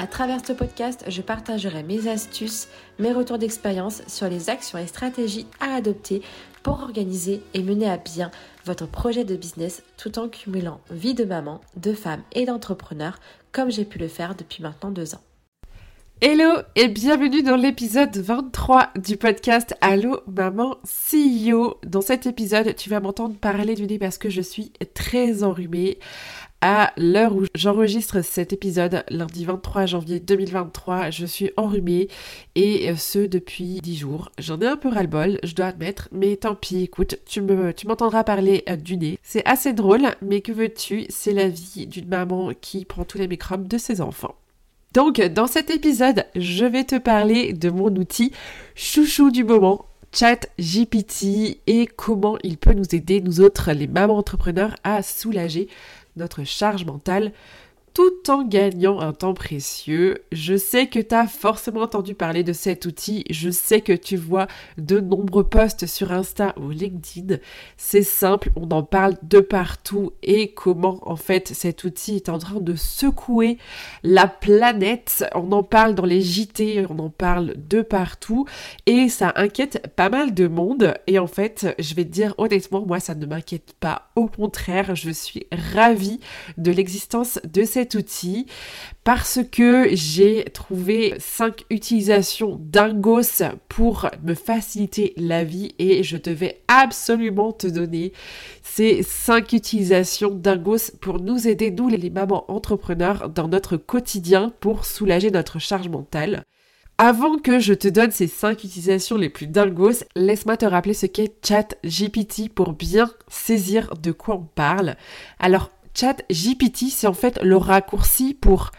À travers ce podcast, je partagerai mes astuces, mes retours d'expérience sur les actions et stratégies à adopter pour organiser et mener à bien votre projet de business tout en cumulant vie de maman, de femme et d'entrepreneur comme j'ai pu le faire depuis maintenant deux ans. Hello et bienvenue dans l'épisode 23 du podcast Allo Maman CEO. Dans cet épisode, tu vas m'entendre parler du nez parce que je suis très enrhumée. À l'heure où j'enregistre cet épisode, lundi 23 janvier 2023, je suis enrhumée et ce depuis 10 jours. J'en ai un peu ras-le-bol, je dois admettre, mais tant pis, écoute, tu me, tu m'entendras parler euh, du nez. C'est assez drôle, mais que veux-tu, c'est la vie d'une maman qui prend tous les microbes de ses enfants. Donc, dans cet épisode, je vais te parler de mon outil chouchou du moment, ChatGPT, et comment il peut nous aider, nous autres, les mamans entrepreneurs, à soulager notre charge mentale tout en gagnant un temps précieux. Je sais que tu as forcément entendu parler de cet outil, je sais que tu vois de nombreux posts sur Insta ou LinkedIn. C'est simple, on en parle de partout et comment en fait cet outil est en train de secouer la planète. On en parle dans les JT, on en parle de partout et ça inquiète pas mal de monde et en fait, je vais te dire honnêtement, moi ça ne m'inquiète pas. Au contraire, je suis ravie de l'existence de cet outil parce que j'ai trouvé 5 utilisations d'Ingos pour me faciliter la vie et je devais absolument te donner ces 5 utilisations d'Ingos pour nous aider, nous les mamans entrepreneurs, dans notre quotidien pour soulager notre charge mentale. Avant que je te donne ces 5 utilisations les plus dingos, laisse-moi te rappeler ce qu'est ChatGPT pour bien saisir de quoi on parle. Alors, Chat GPT, c'est en fait le raccourci pour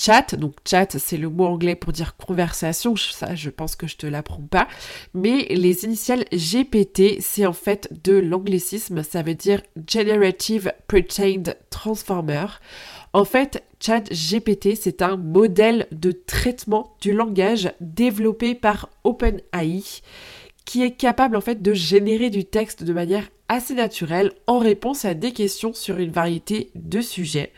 chat. Donc chat, c'est le mot anglais pour dire conversation. Ça, je pense que je te l'apprends pas. Mais les initiales GPT, c'est en fait de l'anglicisme. Ça veut dire Generative Pre-trained Transformer. En fait, Chat GPT, c'est un modèle de traitement du langage développé par OpenAI qui est capable en fait de générer du texte de manière assez naturelle en réponse à des questions sur une variété de sujets.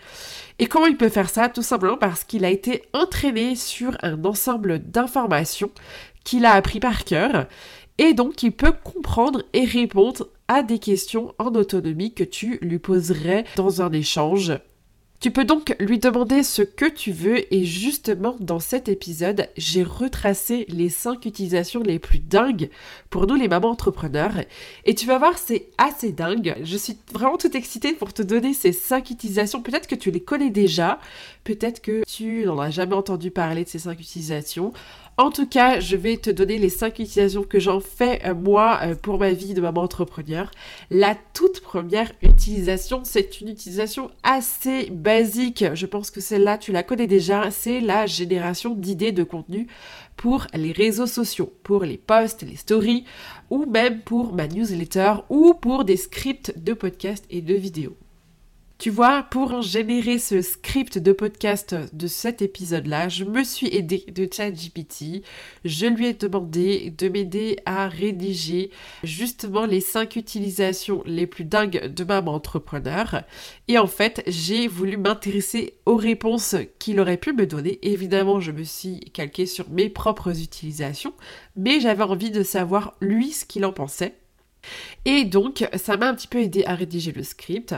Et comment il peut faire ça? Tout simplement parce qu'il a été entraîné sur un ensemble d'informations qu'il a appris par cœur et donc il peut comprendre et répondre à des questions en autonomie que tu lui poserais dans un échange tu peux donc lui demander ce que tu veux et justement dans cet épisode, j'ai retracé les 5 utilisations les plus dingues pour nous les mamans entrepreneurs et tu vas voir c'est assez dingue. Je suis vraiment toute excitée pour te donner ces 5 utilisations. Peut-être que tu les connais déjà, peut-être que tu n'en as jamais entendu parler de ces 5 utilisations. En tout cas, je vais te donner les 5 utilisations que j'en fais euh, moi euh, pour ma vie de maman entrepreneur. La toute première utilisation, c'est une utilisation assez basique. Je pense que celle-là, tu la connais déjà. C'est la génération d'idées de contenu pour les réseaux sociaux, pour les posts, les stories, ou même pour ma newsletter, ou pour des scripts de podcasts et de vidéos. Tu vois, pour générer ce script de podcast de cet épisode-là, je me suis aidée de ChatGPT. Je lui ai demandé de m'aider à rédiger justement les 5 utilisations les plus dingues de ma entrepreneur. Et en fait, j'ai voulu m'intéresser aux réponses qu'il aurait pu me donner. Évidemment, je me suis calquée sur mes propres utilisations, mais j'avais envie de savoir lui ce qu'il en pensait. Et donc, ça m'a un petit peu aidé à rédiger le script.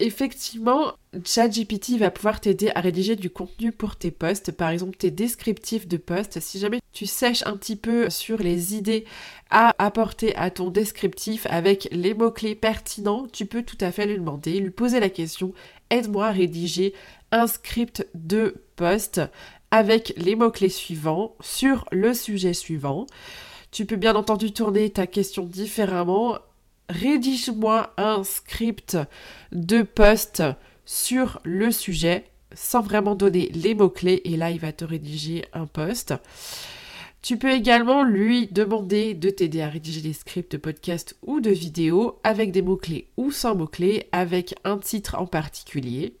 Effectivement, ChatGPT va pouvoir t'aider à rédiger du contenu pour tes posts, par exemple tes descriptifs de posts. Si jamais tu sèches un petit peu sur les idées à apporter à ton descriptif avec les mots-clés pertinents, tu peux tout à fait lui demander, lui poser la question aide-moi à rédiger un script de post avec les mots-clés suivants sur le sujet suivant. Tu peux bien entendu tourner ta question différemment rédige-moi un script de post sur le sujet sans vraiment donner les mots-clés et là il va te rédiger un post. Tu peux également lui demander de t'aider à rédiger des scripts de podcast ou de vidéos avec des mots-clés ou sans mots-clés, avec un titre en particulier.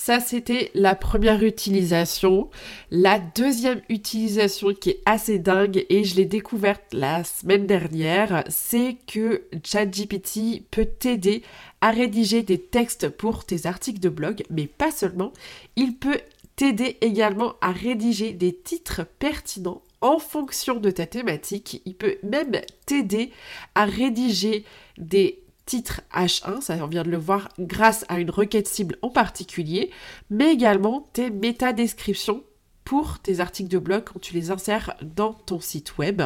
Ça, c'était la première utilisation. La deuxième utilisation qui est assez dingue et je l'ai découverte la semaine dernière, c'est que ChatGPT peut t'aider à rédiger des textes pour tes articles de blog, mais pas seulement. Il peut t'aider également à rédiger des titres pertinents en fonction de ta thématique. Il peut même t'aider à rédiger des titres H1, ça on vient de le voir grâce à une requête cible en particulier, mais également tes métadescriptions pour tes articles de blog quand tu les insères dans ton site web.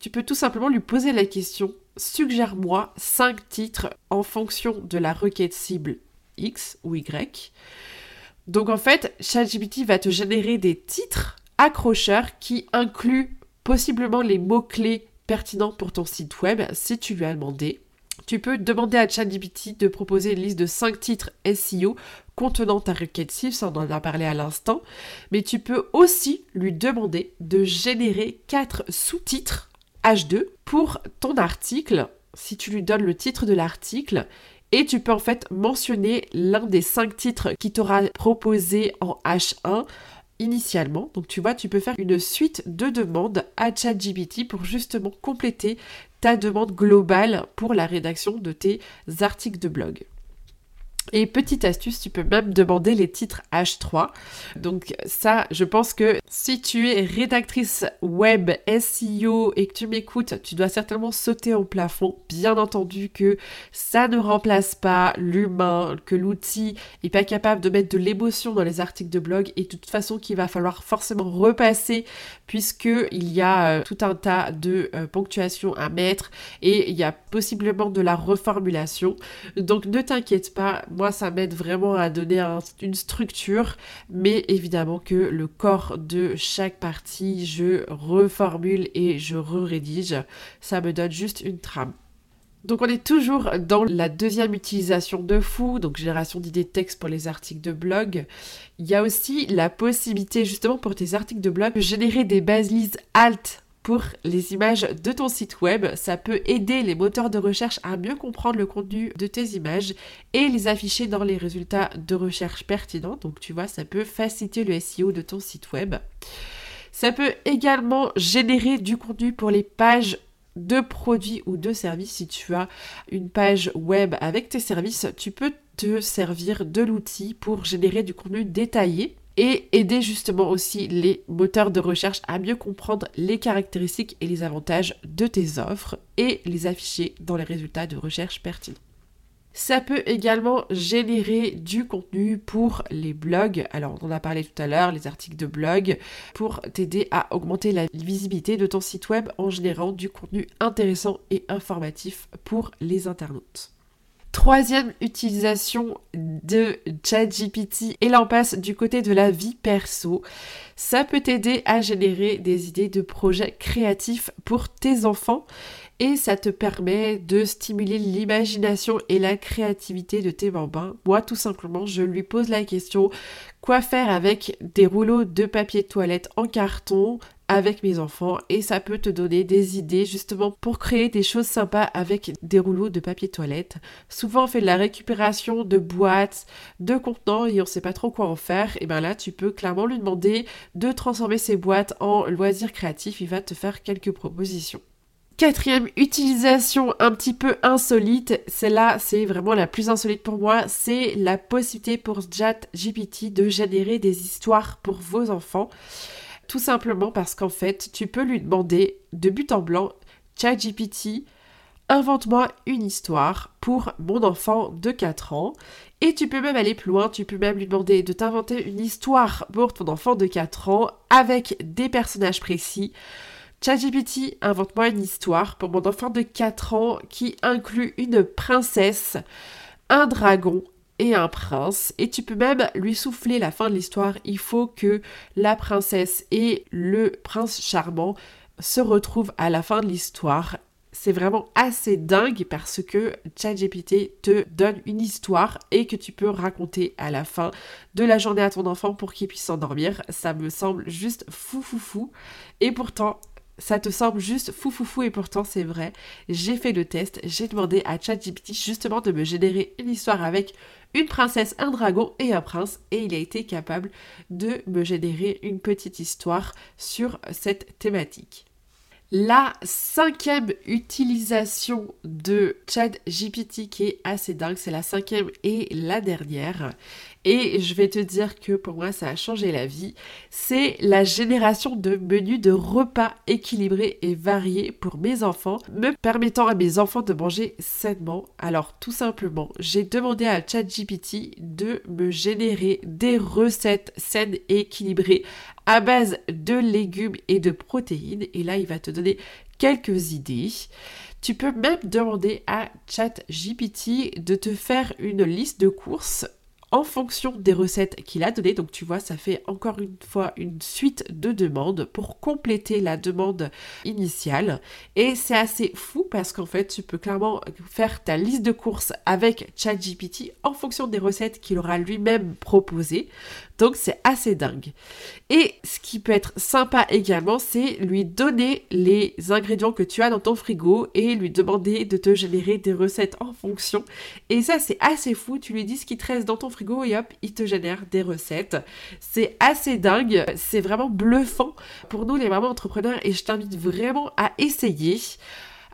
Tu peux tout simplement lui poser la question suggère-moi 5 titres en fonction de la requête cible X ou Y. Donc en fait, ChatGPT va te générer des titres accrocheurs qui incluent possiblement les mots-clés pertinents pour ton site web si tu lui as demandé. Tu peux demander à ChatGPT de proposer une liste de 5 titres SEO contenant ta requête cible, ça on en a parlé à l'instant, mais tu peux aussi lui demander de générer 4 sous-titres H2 pour ton article, si tu lui donnes le titre de l'article, et tu peux en fait mentionner l'un des 5 titres qui t'aura proposé en H1 initialement. Donc tu vois, tu peux faire une suite de demandes à ChatGPT pour justement compléter ta demande globale pour la rédaction de tes articles de blog. Et petite astuce, tu peux même demander les titres H3. Donc ça, je pense que si tu es rédactrice web SEO et que tu m'écoutes, tu dois certainement sauter au plafond. Bien entendu que ça ne remplace pas l'humain, que l'outil n'est pas capable de mettre de l'émotion dans les articles de blog et de toute façon qu'il va falloir forcément repasser puisque il y a euh, tout un tas de euh, ponctuations à mettre et il y a possiblement de la reformulation. Donc ne t'inquiète pas, moi, ça m'aide vraiment à donner une structure, mais évidemment que le corps de chaque partie, je reformule et je re-rédige. Ça me donne juste une trame. Donc on est toujours dans la deuxième utilisation de fou, donc génération d'idées de texte pour les articles de blog. Il y a aussi la possibilité justement pour tes articles de blog de générer des balises alt pour les images de ton site web. Ça peut aider les moteurs de recherche à mieux comprendre le contenu de tes images et les afficher dans les résultats de recherche pertinents. Donc tu vois, ça peut faciliter le SEO de ton site web. Ça peut également générer du contenu pour les pages de produits ou de services. Si tu as une page web avec tes services, tu peux te servir de l'outil pour générer du contenu détaillé et aider justement aussi les moteurs de recherche à mieux comprendre les caractéristiques et les avantages de tes offres et les afficher dans les résultats de recherche pertinents. Ça peut également générer du contenu pour les blogs. Alors, on en a parlé tout à l'heure, les articles de blog, pour t'aider à augmenter la visibilité de ton site web en générant du contenu intéressant et informatif pour les internautes. Troisième utilisation de ChatGPT, et là on passe du côté de la vie perso. Ça peut t'aider à générer des idées de projets créatifs pour tes enfants et ça te permet de stimuler l'imagination et la créativité de tes bambins. Moi tout simplement je lui pose la question quoi faire avec des rouleaux de papier toilette en carton avec mes enfants? Et ça peut te donner des idées justement pour créer des choses sympas avec des rouleaux de papier toilette. Souvent on fait de la récupération de boîtes, de contenants et on sait pas trop quoi en faire. Et bien là tu peux clairement lui demander de transformer ces boîtes en loisirs créatifs. Il va te faire quelques propositions. Quatrième utilisation un petit peu insolite, celle-là c'est vraiment la plus insolite pour moi, c'est la possibilité pour ChatGPT de générer des histoires pour vos enfants. Tout simplement parce qu'en fait, tu peux lui demander de but en blanc, ChatGPT, invente-moi une histoire pour mon enfant de 4 ans. Et tu peux même aller plus loin, tu peux même lui demander de t'inventer une histoire pour ton enfant de 4 ans avec des personnages précis. ChatGPT, invente-moi une histoire pour mon enfant de 4 ans qui inclut une princesse, un dragon, et un prince. Et tu peux même lui souffler la fin de l'histoire. Il faut que la princesse et le prince charmant se retrouvent à la fin de l'histoire. C'est vraiment assez dingue parce que ChatGPT te donne une histoire et que tu peux raconter à la fin de la journée à ton enfant pour qu'il puisse s'endormir. Ça me semble juste fou fou fou. Et pourtant, ça te semble juste fou fou fou et pourtant c'est vrai. J'ai fait le test, j'ai demandé à ChatGPT justement de me générer une histoire avec une princesse, un dragon et un prince et il a été capable de me générer une petite histoire sur cette thématique. La cinquième utilisation de ChatGPT qui est assez dingue, c'est la cinquième et la dernière. Et je vais te dire que pour moi, ça a changé la vie. C'est la génération de menus de repas équilibrés et variés pour mes enfants, me permettant à mes enfants de manger sainement. Alors, tout simplement, j'ai demandé à ChatGPT de me générer des recettes saines et équilibrées à base de légumes et de protéines. Et là, il va te donner quelques idées. Tu peux même demander à ChatGPT de te faire une liste de courses en fonction des recettes qu'il a données. Donc tu vois, ça fait encore une fois une suite de demandes pour compléter la demande initiale. Et c'est assez fou parce qu'en fait, tu peux clairement faire ta liste de courses avec ChatGPT en fonction des recettes qu'il aura lui-même proposées. Donc c'est assez dingue. Et ce qui peut être sympa également, c'est lui donner les ingrédients que tu as dans ton frigo et lui demander de te générer des recettes en fonction. Et ça c'est assez fou, tu lui dis ce qui te reste dans ton frigo et hop, il te génère des recettes. C'est assez dingue, c'est vraiment bluffant pour nous les mamans entrepreneurs et je t'invite vraiment à essayer.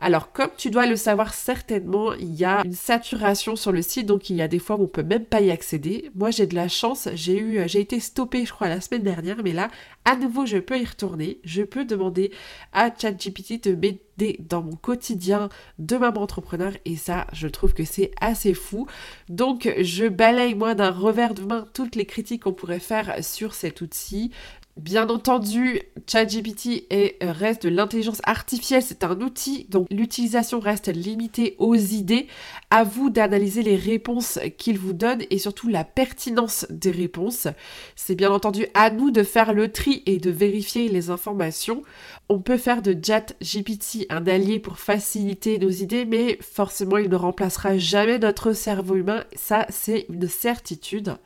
Alors, comme tu dois le savoir certainement, il y a une saturation sur le site, donc il y a des fois où on peut même pas y accéder. Moi, j'ai de la chance, j'ai eu, j'ai été stoppée, je crois, la semaine dernière, mais là, à nouveau, je peux y retourner. Je peux demander à ChatGPT de m'aider dans mon quotidien de maman entrepreneur, et ça, je trouve que c'est assez fou. Donc, je balaye moi d'un revers de main toutes les critiques qu'on pourrait faire sur cet outil. Bien entendu, ChatGPT euh, reste de l'intelligence artificielle, c'est un outil, donc l'utilisation reste limitée aux idées. À vous d'analyser les réponses qu'il vous donne et surtout la pertinence des réponses. C'est bien entendu à nous de faire le tri et de vérifier les informations. On peut faire de ChatGPT un allié pour faciliter nos idées, mais forcément il ne remplacera jamais notre cerveau humain, ça c'est une certitude.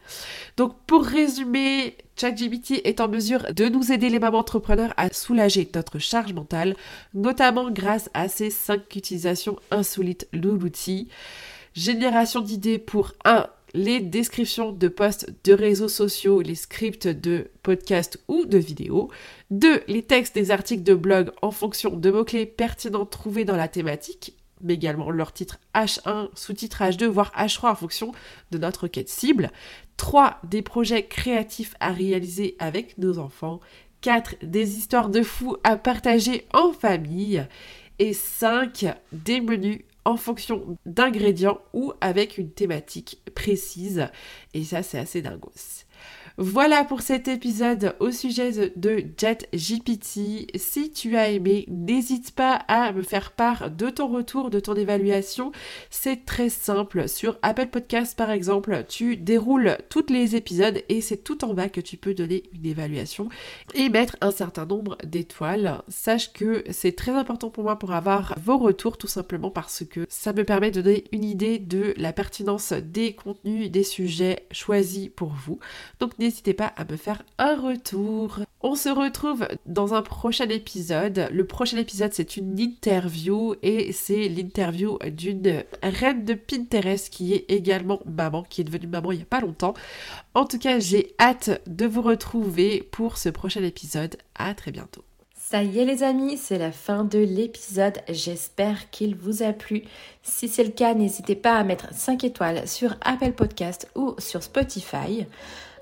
Donc pour résumer, ChatGPT est en mesure de nous aider les mamans entrepreneurs à soulager notre charge mentale, notamment grâce à ces 5 utilisations insolites de. Génération d'idées pour 1 les descriptions de posts de réseaux sociaux, les scripts de podcasts ou de vidéos. 2. Les textes des articles de blog en fonction de mots-clés pertinents trouvés dans la thématique mais également leur titre H1, sous-titre H2, voire H3 en fonction de notre quête cible. 3. Des projets créatifs à réaliser avec nos enfants. 4. Des histoires de fous à partager en famille. Et 5. Des menus en fonction d'ingrédients ou avec une thématique précise. Et ça, c'est assez dingos. Voilà pour cet épisode au sujet de JetGPT. Si tu as aimé, n'hésite pas à me faire part de ton retour, de ton évaluation. C'est très simple. Sur Apple Podcast, par exemple, tu déroules tous les épisodes et c'est tout en bas que tu peux donner une évaluation et mettre un certain nombre d'étoiles. Sache que c'est très important pour moi pour avoir vos retours, tout simplement parce que ça me permet de donner une idée de la pertinence des contenus, des sujets choisis pour vous. N'hésitez pas à me faire un retour. On se retrouve dans un prochain épisode. Le prochain épisode, c'est une interview et c'est l'interview d'une reine de Pinterest qui est également maman, qui est devenue maman il n'y a pas longtemps. En tout cas, j'ai hâte de vous retrouver pour ce prochain épisode. À très bientôt. Ça y est les amis, c'est la fin de l'épisode. J'espère qu'il vous a plu. Si c'est le cas, n'hésitez pas à mettre 5 étoiles sur Apple Podcast ou sur Spotify.